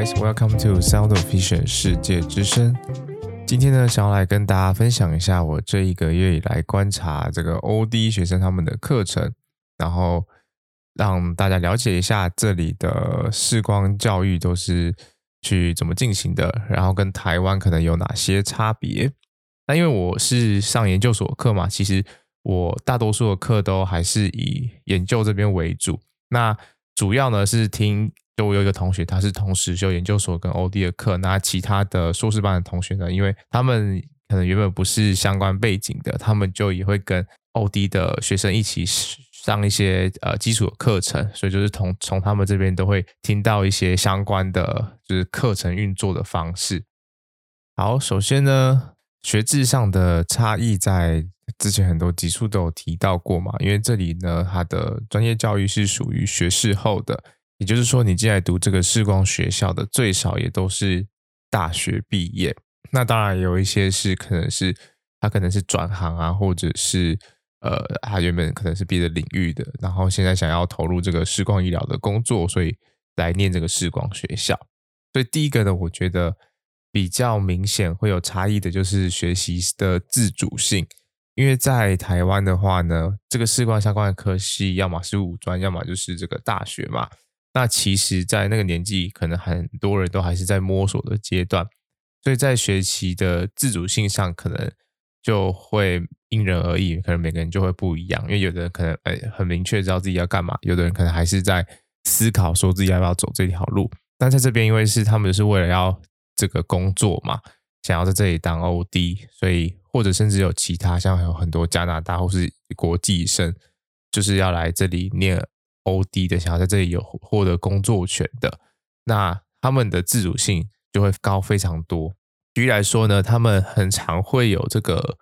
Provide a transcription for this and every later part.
guys, welcome to Sound of Vision 世界之声。今天呢，想要来跟大家分享一下我这一个月以来观察这个 OD 学生他们的课程，然后让大家了解一下这里的视光教育都是去怎么进行的，然后跟台湾可能有哪些差别。那因为我是上研究所课嘛，其实我大多数的课都还是以研究这边为主。那主要呢是听。就我有一个同学，他是同时修研究所跟 OD 的课，那其他的硕士班的同学呢，因为他们可能原本不是相关背景的，他们就也会跟 OD 的学生一起上一些呃基础的课程，所以就是从从他们这边都会听到一些相关的，就是课程运作的方式。好，首先呢，学制上的差异在之前很多集数都有提到过嘛，因为这里呢，它的专业教育是属于学士后的。也就是说，你进来读这个视光学校的，最少也都是大学毕业。那当然有一些是可能是他可能是转行啊，或者是呃，他原本可能是别的领域的，然后现在想要投入这个视光医疗的工作，所以来念这个视光学校。所以第一个呢，我觉得比较明显会有差异的，就是学习的自主性。因为在台湾的话呢，这个视光相关的科系，要么是五专，要么就是这个大学嘛。那其实，在那个年纪，可能很多人都还是在摸索的阶段，所以在学习的自主性上，可能就会因人而异，可能每个人就会不一样。因为有的人可能哎很明确知道自己要干嘛，有的人可能还是在思考说自己要不要走这条路。但在这边，因为是他们是为了要这个工作嘛，想要在这里当 OD，所以或者甚至有其他像有很多加拿大或是国际生，就是要来这里念。OD 的想要在这里有获得工作权的，那他们的自主性就会高非常多。举例来说呢，他们很常会有这个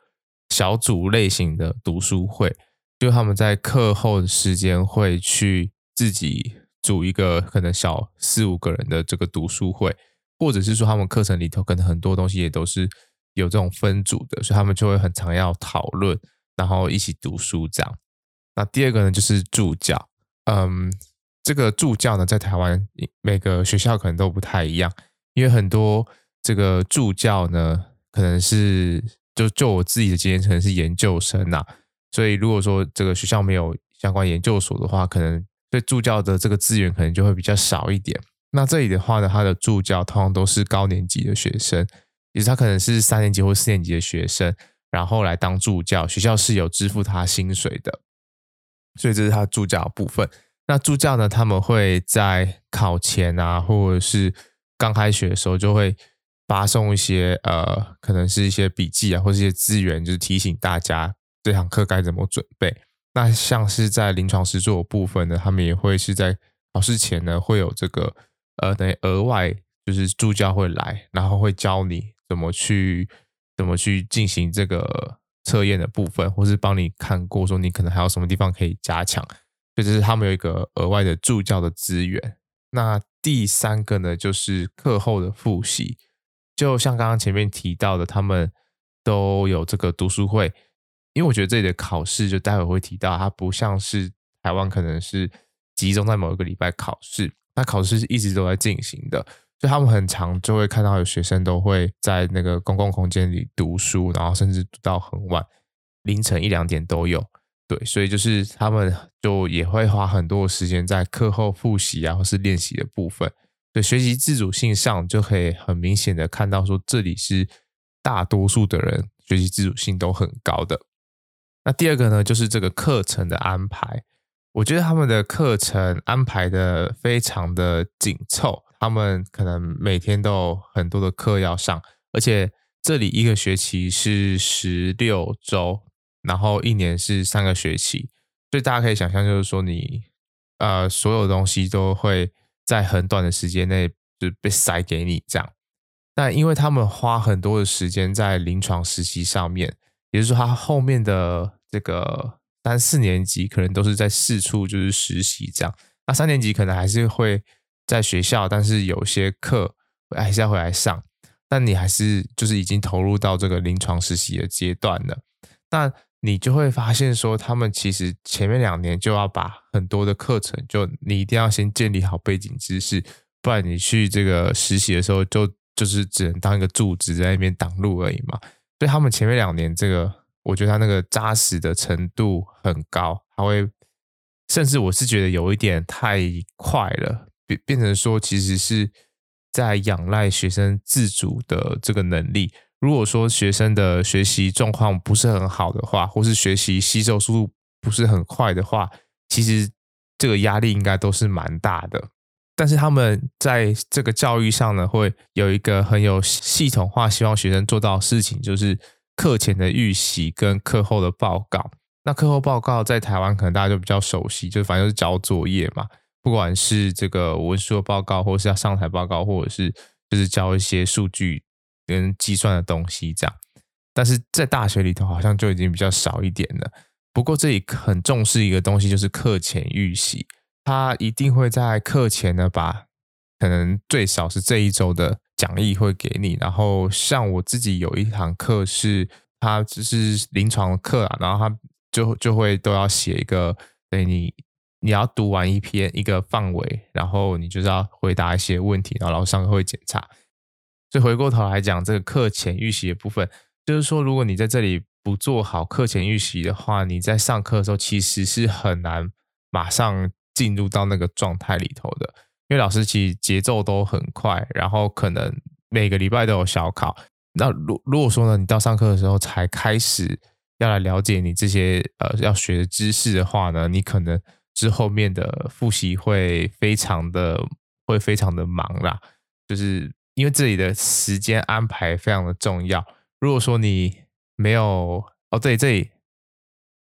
小组类型的读书会，就他们在课后的时间会去自己组一个可能小四五个人的这个读书会，或者是说他们课程里头可能很多东西也都是有这种分组的，所以他们就会很常要讨论，然后一起读书这样。那第二个呢，就是助教。嗯，这个助教呢，在台湾每个学校可能都不太一样，因为很多这个助教呢，可能是就就我自己的经验，可能是研究生呐、所以如果说这个学校没有相关研究所的话，可能对助教的这个资源可能就会比较少一点。那这里的话呢，他的助教通常都是高年级的学生，也是他可能是三年级或四年级的学生，然后来当助教，学校是有支付他薪水的。所以这是他助教的部分。那助教呢，他们会在考前啊，或者是刚开学的时候，就会发送一些呃，可能是一些笔记啊，或是一些资源，就是提醒大家这堂课该怎么准备。那像是在临床实作的部分呢，他们也会是在考试前呢，会有这个呃，等于额外就是助教会来，然后会教你怎么去怎么去进行这个。测验的部分，或是帮你看过，说你可能还有什么地方可以加强，就是他们有一个额外的助教的资源。那第三个呢，就是课后的复习，就像刚刚前面提到的，他们都有这个读书会。因为我觉得这里的考试，就待会会提到，它不像是台湾可能是集中在某一个礼拜考试，那考试是一直都在进行的。所以他们很常就会看到有学生都会在那个公共空间里读书，然后甚至读到很晚，凌晨一两点都有。对，所以就是他们就也会花很多时间在课后复习啊，或是练习的部分。对，学习自主性上就可以很明显的看到说，这里是大多数的人学习自主性都很高的。那第二个呢，就是这个课程的安排，我觉得他们的课程安排的非常的紧凑。他们可能每天都有很多的课要上，而且这里一个学期是十六周，然后一年是三个学期，所以大家可以想象，就是说你呃所有东西都会在很短的时间内就被塞给你这样。但因为他们花很多的时间在临床实习上面，也就是说，他后面的这个三四年级可能都是在四处就是实习这样，那三年级可能还是会。在学校，但是有些课还是要回来上。但你还是就是已经投入到这个临床实习的阶段了。那你就会发现说，他们其实前面两年就要把很多的课程，就你一定要先建立好背景知识，不然你去这个实习的时候就，就是只能当一个柱子在那边挡路而已嘛。所以他们前面两年，这个我觉得他那个扎实的程度很高，他会甚至我是觉得有一点太快了，变变成说其实是在仰赖学生自主的这个能力。如果说学生的学习状况不是很好的话，或是学习吸收速度不是很快的话，其实这个压力应该都是蛮大的。但是他们在这个教育上呢，会有一个很有系统化，希望学生做到的事情，就是课前的预习跟课后的报告。那课后报告在台湾可能大家就比较熟悉，就反正就是交作业嘛，不管是这个文书的报告，或是要上台报告，或者是就是交一些数据。跟计算的东西这样，但是在大学里头好像就已经比较少一点了。不过这里很重视一个东西，就是课前预习，他一定会在课前呢，把可能最少是这一周的讲义会给你。然后像我自己有一堂课是，他只是临床课啊，然后他就就会都要写一个，对你你要读完一篇一个范围，然后你就是要回答一些问题，然后老师上课会检查。所以回过头来讲，这个课前预习的部分，就是说，如果你在这里不做好课前预习的话，你在上课的时候其实是很难马上进入到那个状态里头的，因为老师其实节奏都很快，然后可能每个礼拜都有小考。那如如果说呢，你到上课的时候才开始要来了解你这些呃要学的知识的话呢，你可能之后面的复习会非常的会非常的忙啦，就是。因为这里的时间安排非常的重要。如果说你没有哦，对，这里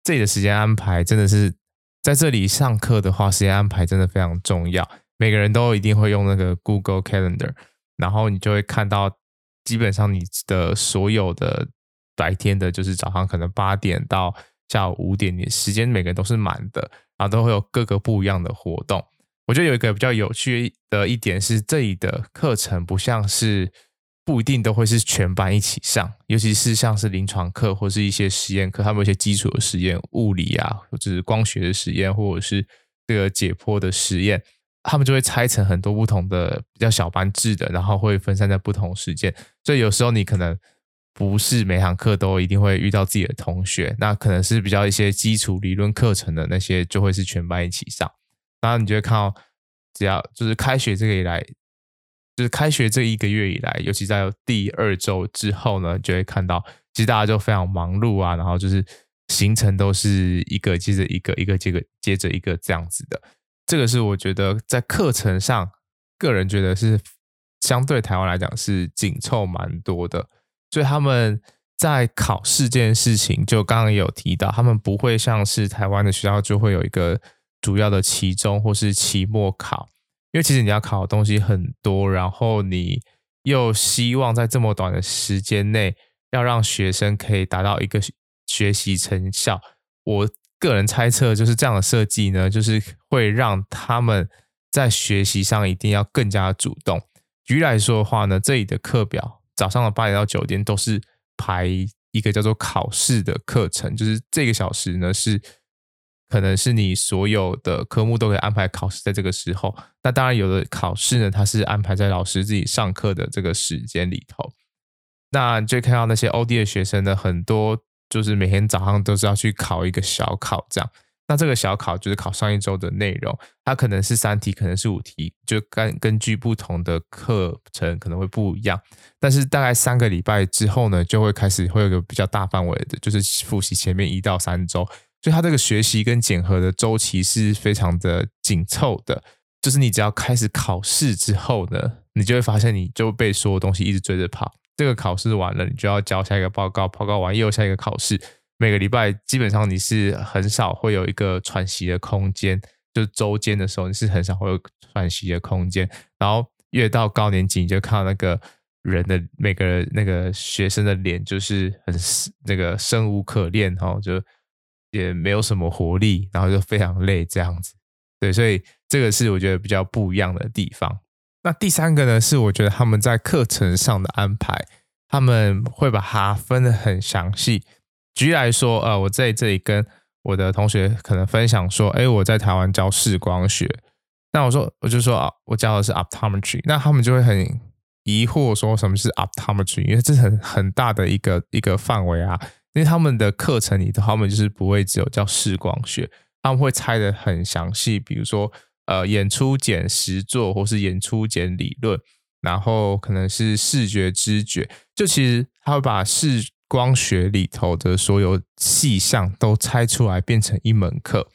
这里的时间安排真的是在这里上课的话，时间安排真的非常重要。每个人都一定会用那个 Google Calendar，然后你就会看到，基本上你的所有的白天的，就是早上可能八点到下午五点，你时间每个人都是满的，然后都会有各个不一样的活动。我觉得有一个比较有趣的一点是，这里的课程不像是不一定都会是全班一起上，尤其是像是临床课或是一些实验课，他们有一些基础的实验，物理啊，或者是光学的实验，或者是这个解剖的实验，他们就会拆成很多不同的比较小班制的，然后会分散在不同时间，所以有时候你可能不是每堂课都一定会遇到自己的同学，那可能是比较一些基础理论课程的那些，就会是全班一起上。然后你就会看到，只要就是开学这个以来，就是开学这一个月以来，尤其在第二周之后呢，就会看到，其实大家就非常忙碌啊，然后就是行程都是一个接着一个，一个接着接着一个这样子的。这个是我觉得在课程上，个人觉得是相对台湾来讲是紧凑蛮多的，所以他们在考试这件事情，就刚刚有提到，他们不会像是台湾的学校就会有一个。主要的期中或是期末考，因为其实你要考的东西很多，然后你又希望在这么短的时间内要让学生可以达到一个学习成效。我个人猜测就是这样的设计呢，就是会让他们在学习上一定要更加主动。举例来说的话呢，这里的课表早上的八点到九点都是排一个叫做考试的课程，就是这个小时呢是。可能是你所有的科目都可以安排考试在这个时候，那当然有的考试呢，它是安排在老师自己上课的这个时间里头。那就看到那些 OD 的学生呢，很多就是每天早上都是要去考一个小考这样。那这个小考就是考上一周的内容，它可能是三题，可能是五题，就根根据不同的课程可能会不一样。但是大概三个礼拜之后呢，就会开始会有个比较大范围的，就是复习前面一到三周。所以它这个学习跟检核的周期是非常的紧凑的，就是你只要开始考试之后呢，你就会发现你就被所有东西一直追着跑。这个考试完了，你就要交下一个报告，报告完又下一个考试。每个礼拜基本上你是很少会有一个喘息的空间，就周间的时候你是很少会有喘息的空间。然后越到高年级，你就看到那个人的每个那个学生的脸就是很那个生无可恋哈，就。也没有什么活力，然后就非常累这样子，对，所以这个是我觉得比较不一样的地方。那第三个呢，是我觉得他们在课程上的安排，他们会把它分得很详细。举例来说，呃，我在这里跟我的同学可能分享说，哎，我在台湾教视光学，那我说我就说啊，我教的是 optometry，那他们就会很疑惑说什么是 optometry，因为这是很很大的一个一个范围啊。因为他们的课程里头，他们就是不会只有教视光学，他们会拆得很详细，比如说呃演出减实作，或是演出减理论，然后可能是视觉知觉，就其实他会把视光学里头的所有细项都拆出来，变成一门课。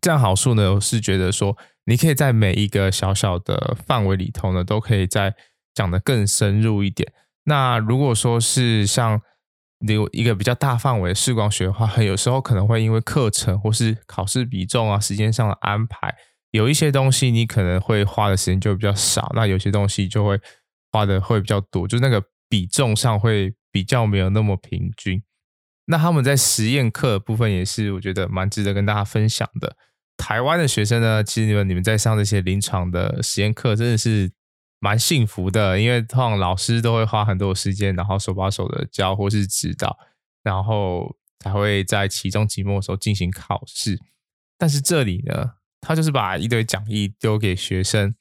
这样好处呢，我是觉得说，你可以在每一个小小的范围里头呢，都可以再讲得更深入一点。那如果说是像有一个比较大范围的视光学的话，有时候可能会因为课程或是考试比重啊、时间上的安排，有一些东西你可能会花的时间就比较少，那有些东西就会花的会比较多，就那个比重上会比较没有那么平均。那他们在实验课的部分也是我觉得蛮值得跟大家分享的。台湾的学生呢，其实你们你们在上这些临床的实验课，真的是。蛮幸福的，因为通常老师都会花很多时间，然后手把手的教或是指导，然后才会在期中、期末的时候进行考试。但是这里呢，他就是把一堆讲义丢给学生，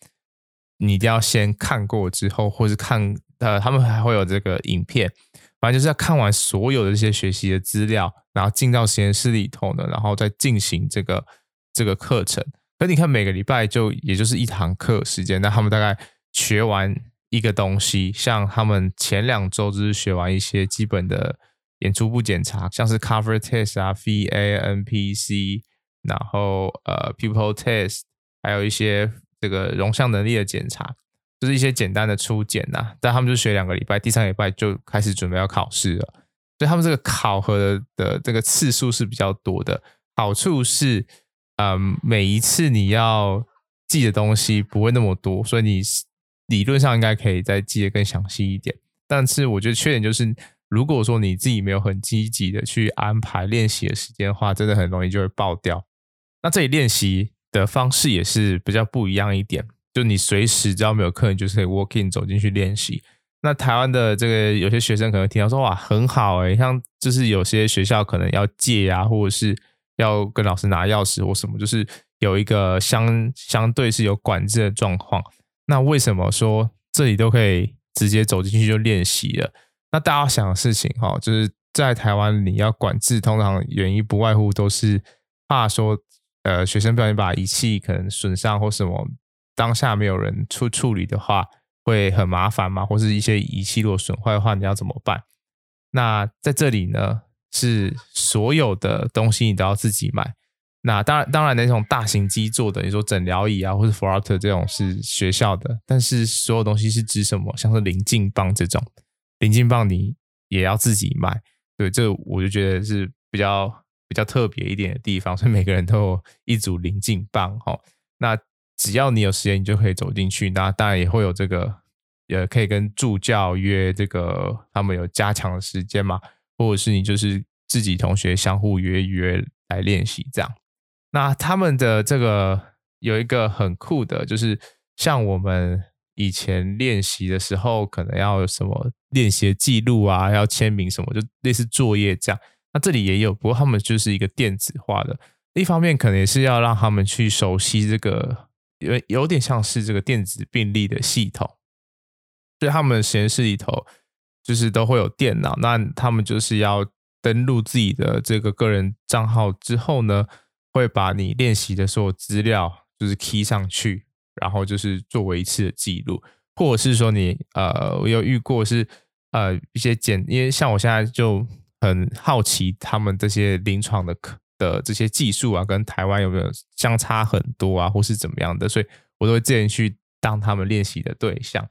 你一定要先看过之后，或是看呃，他们还会有这个影片，反正就是要看完所有的这些学习的资料，然后进到实验室里头呢，然后再进行这个这个课程。可你看每个礼拜就也就是一堂课时间，那他们大概。学完一个东西，像他们前两周就是学完一些基本的演出部检查，像是 cover test 啊、VA、NPC，然后呃 people test，还有一些这个容像能力的检查，就是一些简单的初检呐。但他们就学两个礼拜，第三个礼拜就开始准备要考试了，所以他们这个考核的，的这个次数是比较多的。好处是，嗯，每一次你要记的东西不会那么多，所以你。理论上应该可以再记得更详细一点，但是我觉得缺点就是，如果说你自己没有很积极的去安排练习的时间的话，真的很容易就会爆掉。那这里练习的方式也是比较不一样一点，就你随时只要没有课，你就是可以 walk in 走进去练习。那台湾的这个有些学生可能听到说哇很好诶，像就是有些学校可能要借啊，或者是要跟老师拿钥匙或什么，就是有一个相相对是有管制的状况。那为什么说这里都可以直接走进去就练习了？那大家想的事情哈，就是在台湾你要管制，通常原因不外乎都是怕说，呃，学生不小心把仪器可能损伤或什么，当下没有人处处理的话，会很麻烦嘛，或是一些仪器如果损坏的话，你要怎么办？那在这里呢，是所有的东西你都要自己买。那当然，当然那种大型基座的，你说诊疗椅啊，或是 Flutter 这种是学校的，但是所有东西是指什么？像是棱镜棒这种，棱镜棒你也要自己买。对，这我就觉得是比较比较特别一点的地方，所以每个人都有一组棱镜棒哈。那只要你有时间，你就可以走进去。那当然也会有这个，也可以跟助教约这个，他们有加强的时间嘛，或者是你就是自己同学相互约约来练习这样。那他们的这个有一个很酷的，就是像我们以前练习的时候，可能要有什么练习记录啊，要签名什么，就类似作业这样。那这里也有，不过他们就是一个电子化的。一方面可能也是要让他们去熟悉这个，有有点像是这个电子病历的系统。所以他们实验室里头就是都会有电脑，那他们就是要登录自己的这个个人账号之后呢，会把你练习的所有资料就是 key 上去，然后就是作为一次的记录，或者是说你呃，我有遇过是呃一些简，因为像我现在就很好奇他们这些临床的的这些技术啊，跟台湾有没有相差很多啊，或是怎么样的，所以我都会自己去当他们练习的对象。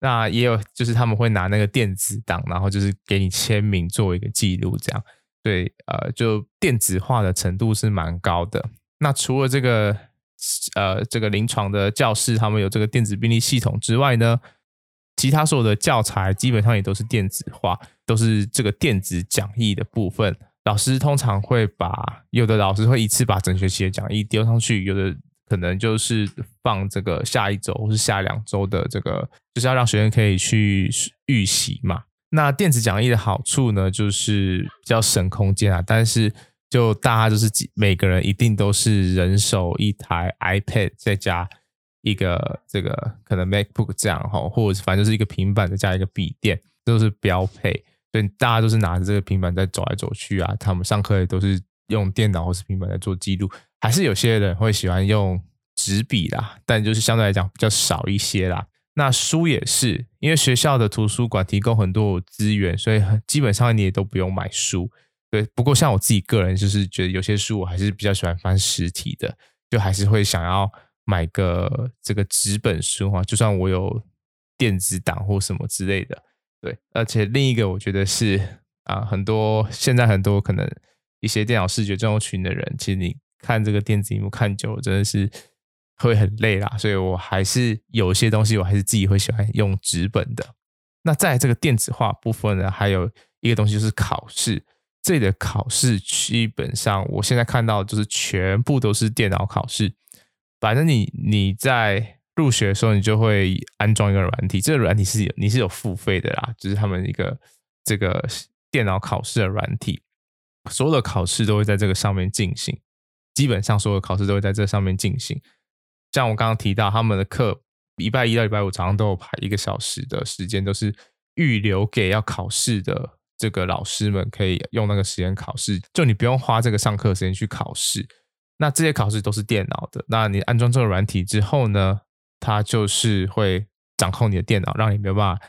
那也有就是他们会拿那个电子档，然后就是给你签名作为一个记录，这样。对，呃，就电子化的程度是蛮高的。那除了这个，呃，这个临床的教室，他们有这个电子病历系统之外呢，其他所有的教材基本上也都是电子化，都是这个电子讲义的部分。老师通常会把，有的老师会一次把整学期的讲义丢上去，有的可能就是放这个下一周或是下两周的这个，就是要让学生可以去预习嘛。那电子讲义的好处呢，就是比较省空间啊。但是就大家就是每个人一定都是人手一台 iPad 再加，一个这个可能 MacBook 这样哈，或者反正就是一个平板再加一个笔电，都是标配。所以大家都是拿着这个平板在走来走去啊，他们上课也都是用电脑或是平板在做记录，还是有些人会喜欢用纸笔啦，但就是相对来讲比较少一些啦。那书也是，因为学校的图书馆提供很多资源，所以基本上你也都不用买书。对，不过像我自己个人就是觉得有些书我还是比较喜欢翻实体的，就还是会想要买个这个纸本书啊，就算我有电子档或什么之类的。对，而且另一个我觉得是啊，很多现在很多可能一些电脑视觉症候群的人，其实你看这个电子萤幕看久了，真的是会很累啦。所以我还是有些东西，我还是自己会喜欢用纸本的。那在这个电子化部分呢，还有一个东西就是考试。这里的考试基本上我现在看到就是全部都是电脑考试，反正你你在。入学的时候，你就会安装一个软体，这个软体是有你是有付费的啦，就是他们一个这个电脑考试的软体，所有的考试都会在这个上面进行，基本上所有的考试都会在这上面进行。像我刚刚提到，他们的课礼拜一到礼拜五早上都有排一个小时的时间，都是预留给要考试的这个老师们可以用那个时间考试，就你不用花这个上课时间去考试。那这些考试都是电脑的，那你安装这个软体之后呢，它就是会掌控你的电脑，让你没有办法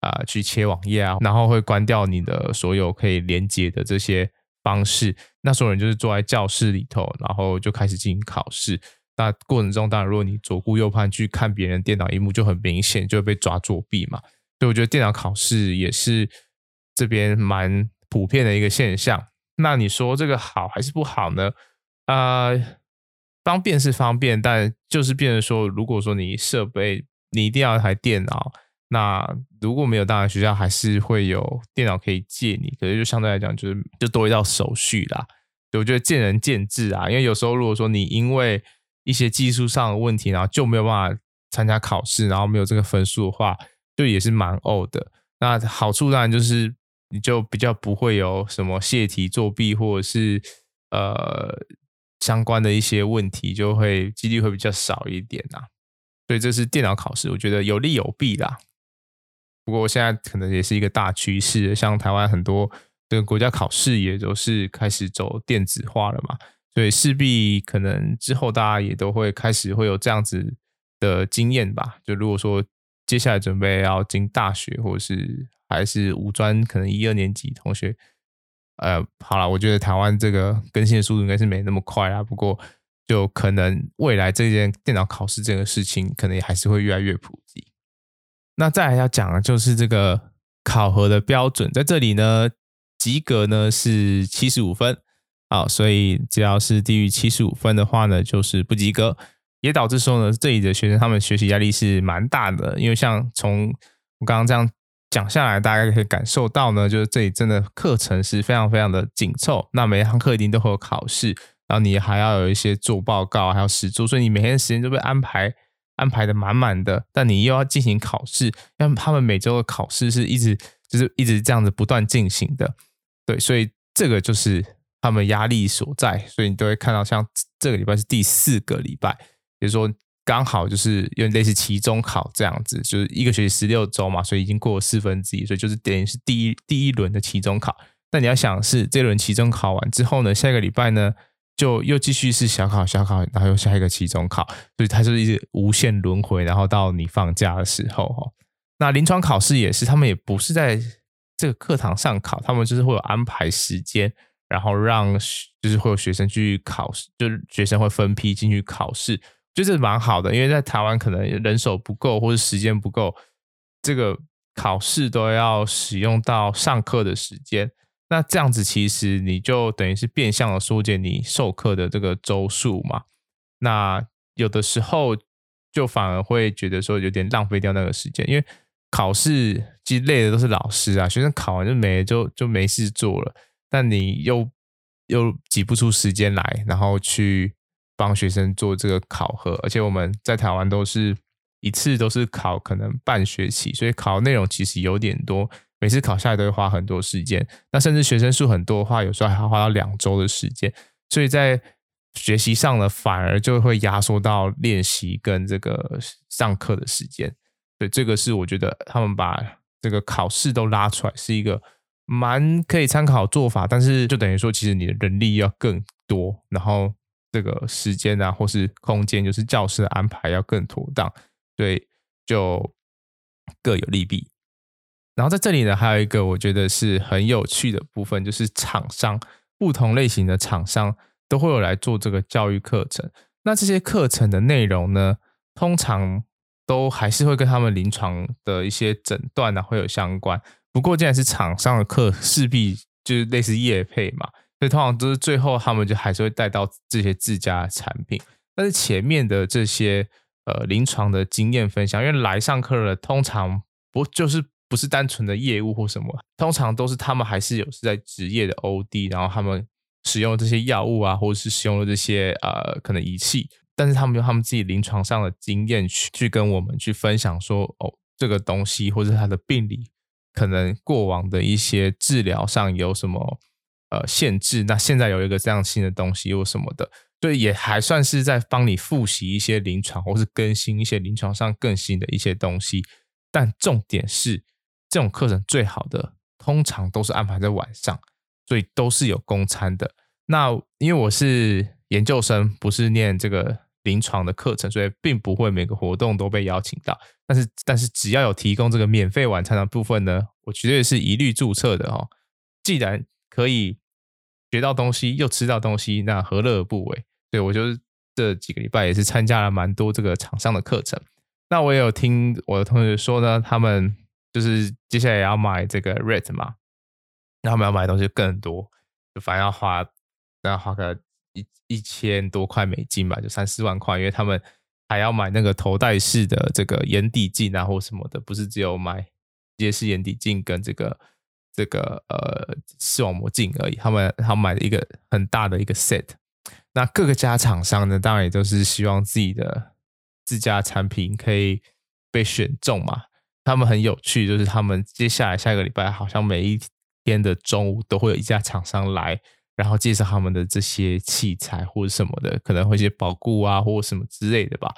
啊、去切网页啊，然后会关掉你的所有可以连接的这些方式。那所有人就是坐在教室里头，然后就开始进行考试。那过程中，当然如果你左顾右盼去看别人电脑萤幕，就很明显就会被抓作弊嘛。所以我觉得电脑考试也是这边蛮普遍的一个现象。那你说这个好还是不好呢？啊、方便是方便，但就是变成说，如果说你设备你一定要一台电脑，那如果没有，当然学校还是会有电脑可以借你，可是就相对来讲，就是就多一道手续啦。我觉得见仁见智啊，因为有时候如果说你因为一些技术上的问题，然后就没有办法参加考试，然后没有这个分数的话，就也是蛮呕的。那好处当然就是你就比较不会有什么泄题作弊，或者是呃。相关的一些问题就会几率会比较少一点呐，所以这是电脑考试，我觉得有利有弊啦。不过现在可能也是一个大趋势，像台湾很多这个国家考试也都是开始走电子化了嘛，所以势必可能之后大家也都会开始会有这样子的经验吧。就如果说接下来准备要进大学，或者是还是五专，可能一二年级同学。呃，好了，我觉得台湾这个更新的速度应该是没那么快啦。不过，就可能未来这件电脑考试这个事情，可能也还是会越来越普及。那再来要讲的就是这个考核的标准，在这里呢，及格呢是七十五分，好，所以只要是低于七十五分的话呢，就是不及格，也导致说呢，这里的学生他们学习压力是蛮大的，因为像从我刚刚这样。讲下来，大家可以感受到呢，就是这里真的课程是非常非常的紧凑。那每一堂课一定都会有考试，然后你还要有一些做报告，还有实作，所以你每天时间都被安排安排的满满的。但你又要进行考试，因为他们每周的考试是一直就是一直这样子不断进行的。对，所以这个就是他们压力所在。所以你都会看到，像这个礼拜是第四个礼拜，比如说。刚好就是有点类似期中考这样子，就是一个学期十六周嘛，所以已经过了四分之一，所以就是等于是第一第一轮的期中考。但你要想是这轮期中考完之后呢，下一个礼拜呢就又继续是小考小考，然后又下一个期中考，所以它就是一直无限轮回，然后到你放假的时候哈。那临床考试也是，他们也不是在这个课堂上考，他们就是会有安排时间，然后让就是会有学生去考试，就是学生会分批进去考试。就是蛮好的，因为在台湾可能人手不够或者时间不够，这个考试都要使用到上课的时间。那这样子其实你就等于是变相的缩减你授课的这个周数嘛。那有的时候就反而会觉得说有点浪费掉那个时间，因为考试其实累的都是老师啊，学生考完就没就就没事做了，但你又又挤不出时间来，然后去。帮学生做这个考核，而且我们在台湾都是一次都是考可能半学期，所以考内容其实有点多，每次考下来都会花很多时间。那甚至学生数很多的话，有时候还要花到两周的时间。所以在学习上呢，反而就会压缩到练习跟这个上课的时间。对，这个是我觉得他们把这个考试都拉出来，是一个蛮可以参考做法。但是就等于说，其实你的人力要更多，然后这个时间啊，或是空间，就是教室的安排要更妥当。对，就各有利弊。然后在这里呢，还有一个我觉得是很有趣的部分，就是厂商，不同类型的厂商都会有来做这个教育课程。那这些课程的内容呢，通常都还是会跟他们临床的一些诊断啊会有相关。不过既然是厂商的课，势必就是类似业配嘛，所以通常都是最后他们就还是会带到这些自家的产品。但是前面的这些呃临床的经验分享，因为来上课的通常不就是不是单纯的业务或什么，通常都是他们还是有是在职业的 OD，然后他们使用这些药物啊，或者是使用了这些呃可能仪器。但是他们用他们自己临床上的经验去去跟我们去分享说，哦，这个东西或者他的病理可能过往的一些治疗上有什么呃限制，那现在有一个这样新的东西或什么的，所以也还算是在帮你复习一些临床或是更新一些临床上更新的一些东西。但重点是，这种课程最好的通常都是安排在晚上，所以都是有供餐的。那因为我是研究生，不是念这个。临床的课程，所以并不会每个活动都被邀请到。但是，但是只要有提供这个免费晚餐的部分呢，我绝对是一律注册的哦。既然可以学到东西，又吃到东西，那何乐而不为？对，我就是这几个礼拜也是参加了蛮多这个厂商的课程。那我也有听我的同学说呢，他们就是接下来也要买这个 RED 嘛，那他们要买的东西更多，就反正要花，要花个。一一千多块美金吧，就三四万块，因为他们还要买那个头戴式的这个眼底镜啊，或什么的，不是只有买直接式眼底镜跟这个这个呃视网膜镜而已，他们他们买了一个很大的一个 set。那各个家厂商呢，当然也都是希望自己的自家产品可以被选中嘛。他们很有趣，就是他们接下来下个礼拜，好像每一天的中午都会有一家厂商来。然后介绍他们的这些器材或者什么的，可能会一些保固啊或者什么之类的吧。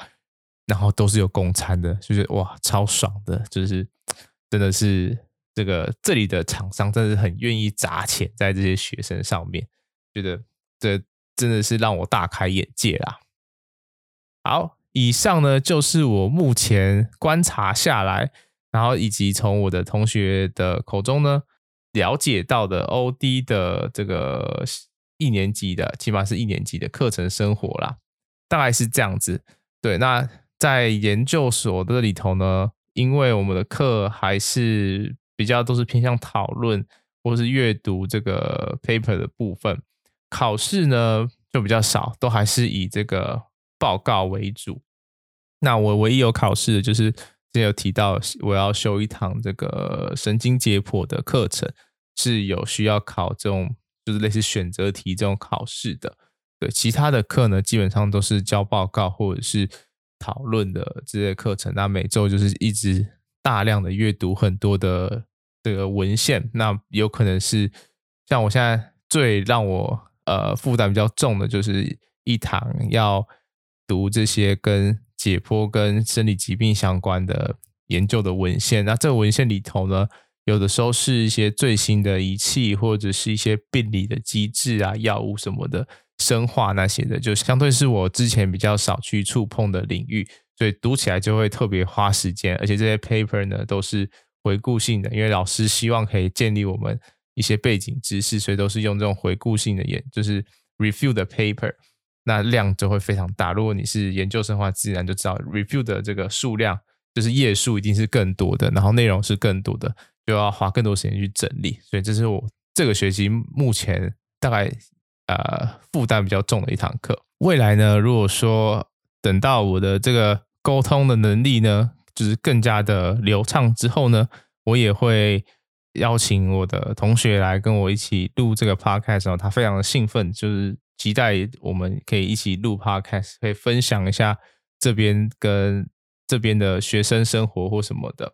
然后都是有供餐的，就是哇超爽的，就是真的是这个这里的厂商真的是很愿意砸钱在这些学生上面，觉得这真的是让我大开眼界啦。好，以上呢就是我目前观察下来，然后以及从我的同学的口中呢。了解到的 OD 的这个一年级的，起码是一年级的课程生活啦，大概是这样子。对，那在研究所的里头呢，因为我们的课还是比较都是偏向讨论或是阅读这个 paper 的部分，考试呢就比较少，都还是以这个报告为主。那我唯一有考试的就是。之前有提到，我要修一堂这个神经解剖的课程，是有需要考这种就是类似选择题这种考试的。对，其他的课呢，基本上都是交报告或者是讨论的这些课程。那每周就是一直大量的阅读很多的这个文献。那有可能是像我现在最让我呃负担比较重的，就是一堂要读这些跟。解剖跟生理疾病相关的研究的文献，那这个文献里头呢，有的时候是一些最新的仪器，或者是一些病理的机制啊、药物什么的、生化那些的，就相对是我之前比较少去触碰的领域，所以读起来就会特别花时间。而且这些 paper 呢都是回顾性的，因为老师希望可以建立我们一些背景知识，所以都是用这种回顾性的研，就是 review 的 paper。那量就会非常大。如果你是研究生的话，自然就知道 review 的这个数量就是页数一定是更多的，然后内容是更多的，就要花更多时间去整理。所以这是我这个学期目前大概呃负担比较重的一堂课。未来呢，如果说等到我的这个沟通的能力呢，就是更加的流畅之后呢，我也会邀请我的同学来跟我一起录这个 podcast 的时候，他非常的兴奋，就是。期待我们可以一起录 Podcast，可以分享一下这边跟这边的学生生活或什么的。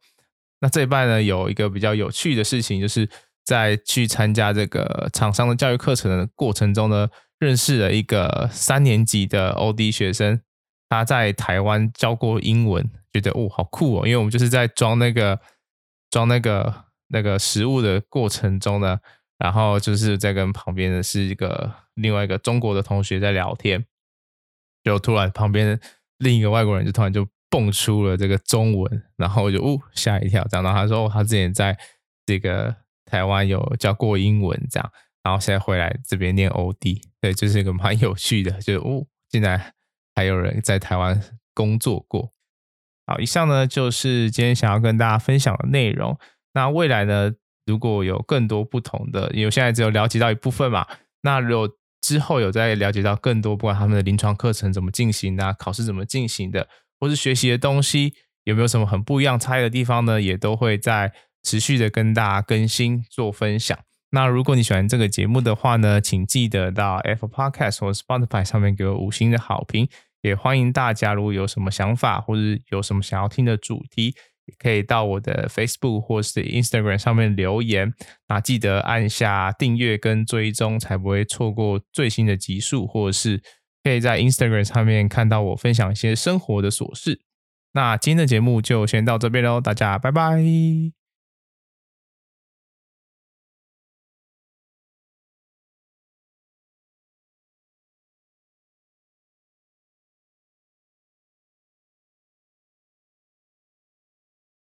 那这一半呢，有一个比较有趣的事情，就是在去参加这个厂商的教育课程的过程中呢，认识了一个三年级的 OD 学生，他在台湾教过英文，觉得哦好酷哦，因为我们就是在装那个装那个那个食物的过程中呢，然后就是在跟旁边的是一个另外一个中国的同学在聊天，就突然旁边另一个外国人就突然就蹦出了这个中文，然后我就哦吓一跳，讲到，他说哦他之前在这个台湾有教过英文这样。然后现在回来这边念 OD，对，就是一个蛮有趣的，就哦，现在还有人在台湾工作过。好，以上呢就是今天想要跟大家分享的内容。那未来呢，如果有更多不同的，因为现在只有了解到一部分嘛，那如果之后有在了解到更多，不管他们的临床课程怎么进行的，考试怎么进行的，或是学习的东西有没有什么很不一样、差异的地方呢，也都会在持续的跟大家更新做分享。那如果你喜欢这个节目的话呢，请记得到 Apple Podcast 或 Spotify 上面给我五星的好评。也欢迎大家，如果有什么想法或者有什么想要听的主题，也可以到我的 Facebook 或是 Instagram 上面留言。那记得按下订阅跟追踪，才不会错过最新的集数，或者是可以在 Instagram 上面看到我分享一些生活的琐事。那今天的节目就先到这边喽，大家拜拜。